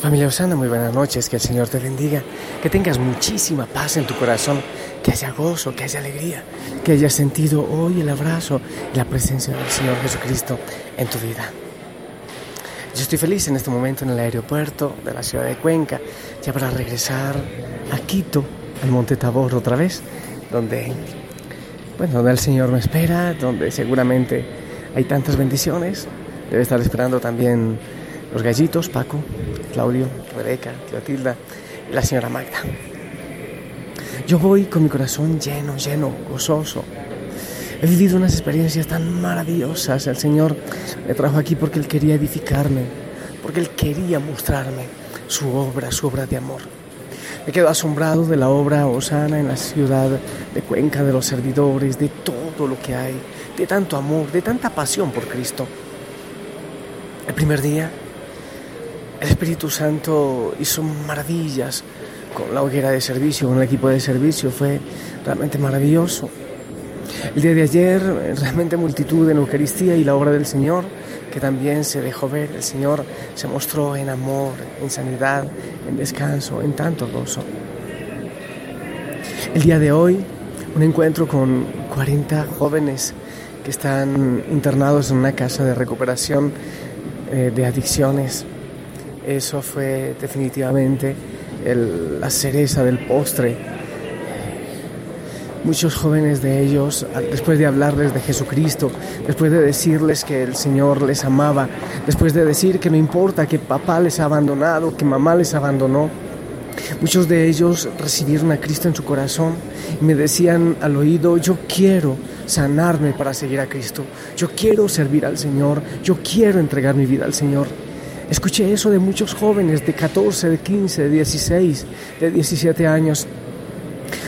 Familia Osana, muy buenas noches, que el Señor te bendiga, que tengas muchísima paz en tu corazón, que haya gozo, que haya alegría, que hayas sentido hoy el abrazo y la presencia del Señor Jesucristo en tu vida. Yo estoy feliz en este momento en el aeropuerto de la ciudad de Cuenca, ya para regresar a Quito, al Monte Tabor otra vez, donde, bueno, donde el Señor me espera, donde seguramente hay tantas bendiciones. Debe estar esperando también los gallitos, Paco, Claudio, Rebeca, Clotilda y la señora Magda. Yo voy con mi corazón lleno, lleno, gozoso. He vivido unas experiencias tan maravillosas. El Señor me trajo aquí porque Él quería edificarme, porque Él quería mostrarme su obra, su obra de amor. Me quedo asombrado de la obra Osana en la ciudad de Cuenca, de los servidores, de todo lo que hay, de tanto amor, de tanta pasión por Cristo. El primer día el Espíritu Santo hizo maravillas con la hoguera de servicio, con el equipo de servicio. Fue realmente maravilloso. El día de ayer, realmente multitud en Eucaristía y la obra del Señor, que también se dejó ver. El Señor se mostró en amor, en sanidad, en descanso, en tanto gozo. El día de hoy, un encuentro con 40 jóvenes que están internados en una casa de recuperación eh, de adicciones eso fue definitivamente la cereza del postre. Muchos jóvenes de ellos, después de hablarles de Jesucristo, después de decirles que el Señor les amaba, después de decir que no importa que papá les ha abandonado, que mamá les abandonó, muchos de ellos recibieron a Cristo en su corazón y me decían al oído, yo quiero sanarme para seguir a Cristo, yo quiero servir al Señor, yo quiero entregar mi vida al Señor. Escuché eso de muchos jóvenes de 14, de 15, de 16, de 17 años.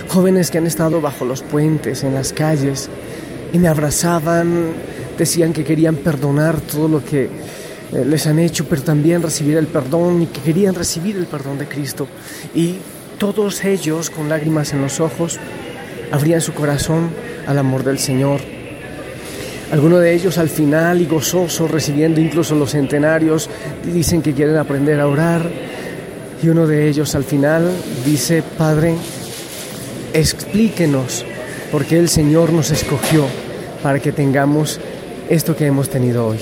Jóvenes que han estado bajo los puentes, en las calles, y me abrazaban, decían que querían perdonar todo lo que eh, les han hecho, pero también recibir el perdón y que querían recibir el perdón de Cristo. Y todos ellos, con lágrimas en los ojos, abrían su corazón al amor del Señor algunos de ellos al final y gozosos, recibiendo incluso los centenarios, dicen que quieren aprender a orar. Y uno de ellos al final dice, Padre, explíquenos por qué el Señor nos escogió para que tengamos esto que hemos tenido hoy.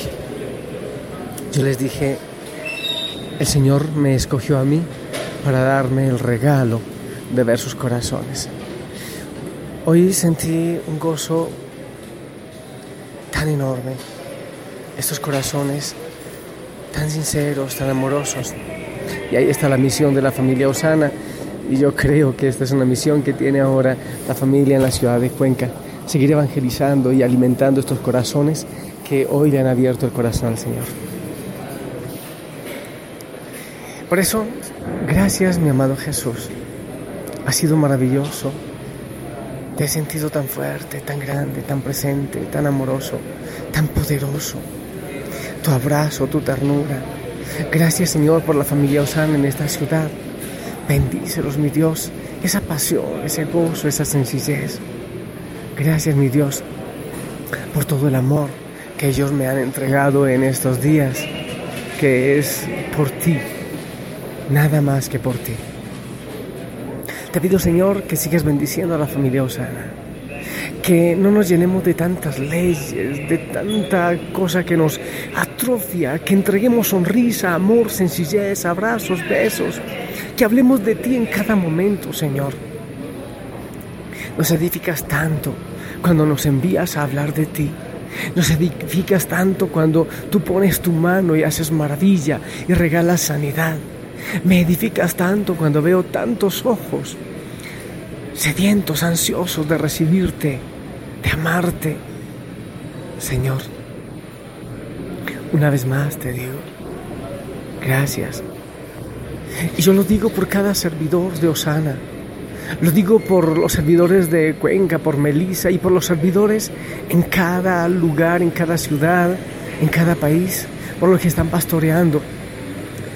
Yo les dije, el Señor me escogió a mí para darme el regalo de ver sus corazones. Hoy sentí un gozo tan enorme, estos corazones tan sinceros, tan amorosos. Y ahí está la misión de la familia Osana. Y yo creo que esta es una misión que tiene ahora la familia en la ciudad de Cuenca. Seguir evangelizando y alimentando estos corazones que hoy le han abierto el corazón al Señor. Por eso, gracias mi amado Jesús. Ha sido maravilloso te he sentido tan fuerte, tan grande, tan presente, tan amoroso, tan poderoso. Tu abrazo, tu ternura. Gracias Señor por la familia Osana en esta ciudad. Bendícelos, mi Dios, esa pasión, ese gozo, esa sencillez. Gracias, mi Dios, por todo el amor que ellos me han entregado en estos días, que es por ti, nada más que por ti. Te pido, Señor, que sigas bendiciendo a la familia Osana. Que no nos llenemos de tantas leyes, de tanta cosa que nos atrofia, que entreguemos sonrisa, amor, sencillez, abrazos, besos, que hablemos de ti en cada momento, Señor. Nos edificas tanto cuando nos envías a hablar de ti. Nos edificas tanto cuando tú pones tu mano y haces maravilla y regalas sanidad. Me edificas tanto cuando veo tantos ojos sedientos, ansiosos de recibirte, de amarte. Señor, una vez más te digo, gracias. Y yo lo digo por cada servidor de Osana. Lo digo por los servidores de Cuenca, por Melissa y por los servidores en cada lugar, en cada ciudad, en cada país, por los que están pastoreando.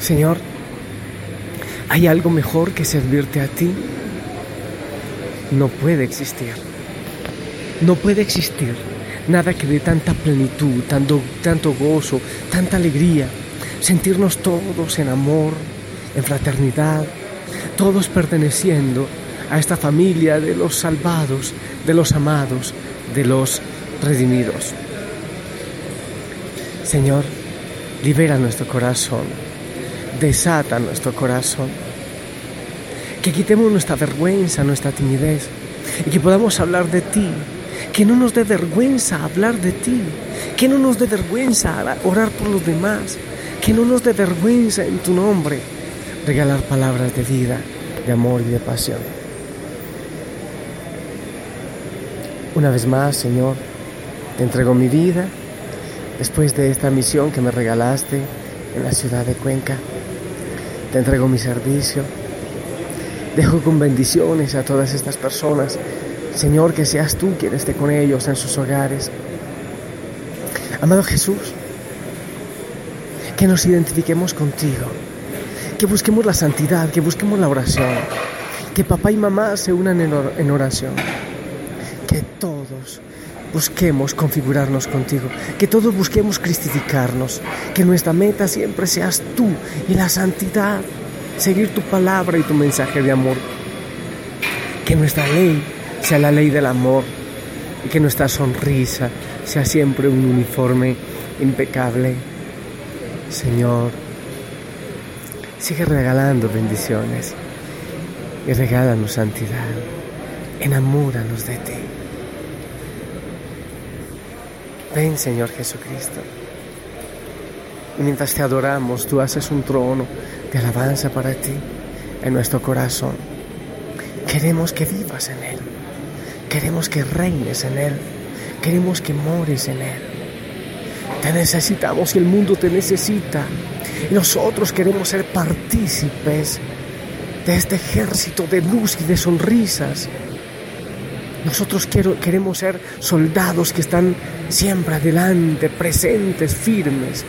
Señor, ¿Hay algo mejor que servirte a ti? No puede existir. No puede existir nada que dé tanta plenitud, tanto, tanto gozo, tanta alegría, sentirnos todos en amor en fraternidad, todos perteneciendo a esta familia de los salvados, de los amados, de los redimidos. Señor, libera nuestro corazón, desata nuestro corazón, que quitemos nuestra vergüenza, nuestra timidez y que podamos hablar de ti, que no nos dé vergüenza hablar de ti, que no nos dé vergüenza orar por los demás, que no nos dé vergüenza en tu nombre regalar palabras de vida, de amor y de pasión. Una vez más, Señor, te entrego mi vida después de esta misión que me regalaste en la ciudad de Cuenca. Te entrego mi servicio. Dejo con bendiciones a todas estas personas. Señor, que seas tú quien esté con ellos en sus hogares. Amado Jesús, que nos identifiquemos contigo, que busquemos la santidad, que busquemos la oración, que papá y mamá se unan en oración, que todos busquemos configurarnos contigo, que todos busquemos cristificarnos, que nuestra meta siempre seas tú y la santidad, seguir tu palabra y tu mensaje de amor, que nuestra ley sea la ley del amor y que nuestra sonrisa sea siempre un uniforme impecable. Señor, sigue regalando bendiciones y regálanos santidad, enamóranos de ti. Ven Señor Jesucristo. Y mientras te adoramos, tú haces un trono de alabanza para ti en nuestro corazón. Queremos que vivas en Él. Queremos que reines en Él. Queremos que mores en Él. Te necesitamos y el mundo te necesita. Nosotros queremos ser partícipes de este ejército de luz y de sonrisas nosotros queremos ser soldados que están siempre adelante, presentes, firmes,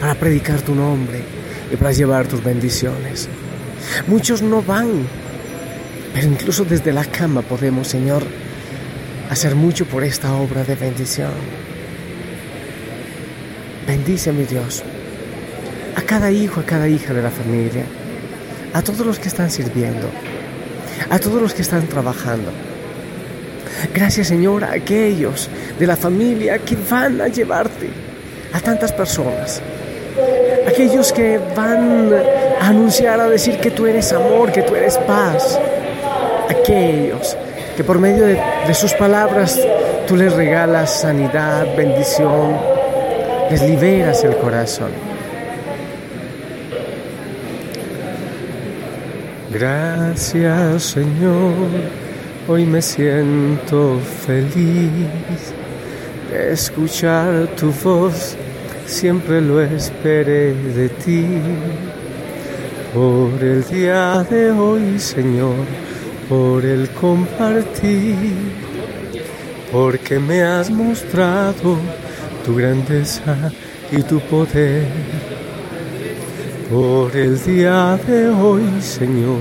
para predicar tu nombre y para llevar tus bendiciones. Muchos no van, pero incluso desde la cama podemos, Señor, hacer mucho por esta obra de bendición. Bendice, mi Dios, a cada hijo, a cada hija de la familia, a todos los que están sirviendo a todos los que están trabajando. Gracias Señor a aquellos de la familia que van a llevarte a tantas personas. Aquellos que van a anunciar, a decir que tú eres amor, que tú eres paz. Aquellos que por medio de, sus palabras tú les regalas sanidad, bendición, les liberas el corazón. Gracias Señor, hoy me siento feliz de escuchar tu voz, siempre lo esperé de ti. Por el día de hoy Señor, por el compartir, porque me has mostrado tu grandeza y tu poder por el día de hoy, Señor,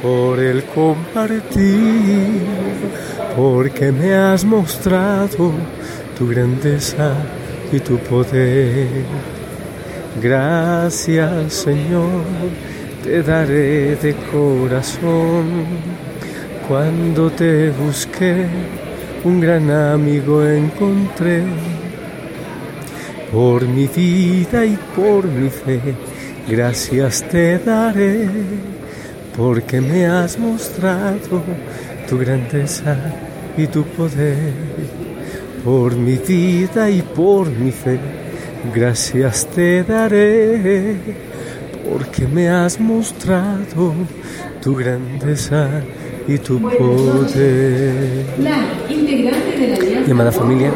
por el compartir, porque me has mostrado tu grandeza y tu poder. Gracias, Señor, te daré de corazón. Cuando te busqué, un gran amigo encontré. Por mi vida y por mi fe Gracias te daré porque me has mostrado tu grandeza y tu poder. Por mi vida y por mi fe, gracias te daré porque me has mostrado tu grandeza y tu poder. Mi amada familia,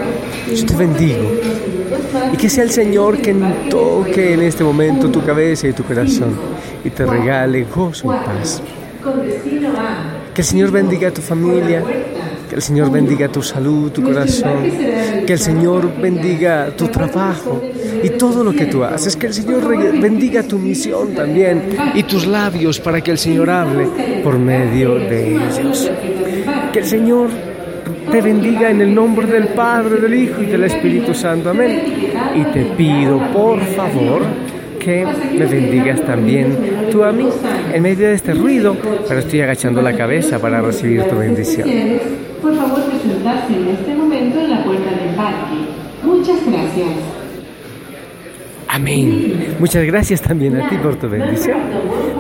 yo te bendigo y que sea el Señor quien toque en este momento tu cabeza y tu corazón y te regale gozo y paz. Que el Señor bendiga a tu familia, que el Señor bendiga tu salud, tu corazón, que el Señor bendiga tu trabajo y todo lo que tú haces, que el Señor bendiga tu misión también y tus labios para que el Señor hable por medio de ellos. Que el Señor te bendiga en el nombre del Padre, del Hijo y del Espíritu Santo. Amén. Y te pido, por favor, que me bendigas también tú a mí en medio de este ruido, pero estoy agachando la cabeza para recibir tu bendición. Por favor, presentarse en este momento en la puerta del parque. Muchas gracias. Amén. Muchas gracias también a ti por tu bendición.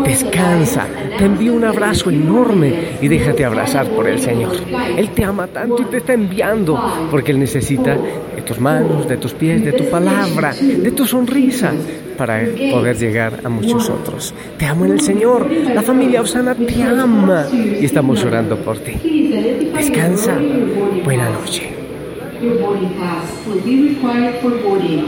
Descansa, te envío un abrazo enorme y déjate abrazar por el Señor. Él te ama tanto y te está enviando porque Él necesita de tus manos, de tus pies, de tu palabra, de tu sonrisa para poder llegar a muchos otros. Te amo en el Señor. La familia Osana te ama y estamos orando por ti. Descansa. Buena noche.